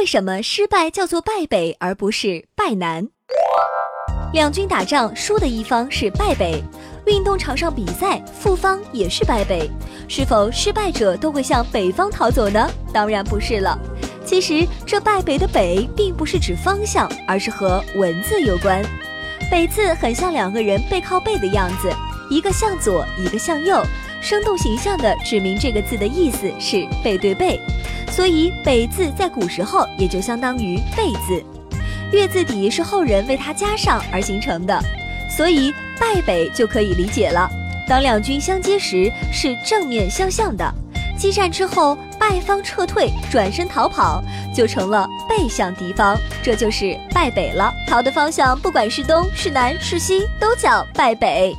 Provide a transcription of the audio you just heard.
为什么失败叫做败北而不是败南？两军打仗输的一方是败北，运动场上比赛负方也是败北，是否失败者都会向北方逃走呢？当然不是了。其实这败北的北并不是指方向，而是和文字有关。北字很像两个人背靠背的样子，一个向左，一个向右，生动形象地指明这个字的意思是背对背。所以北字在古时候也就相当于背字，月字底是后人为它加上而形成的，所以败北就可以理解了。当两军相接时是正面相向的。激战之后，败方撤退，转身逃跑，就成了背向敌方，这就是败北了。逃的方向不管是东是南是西，都叫败北。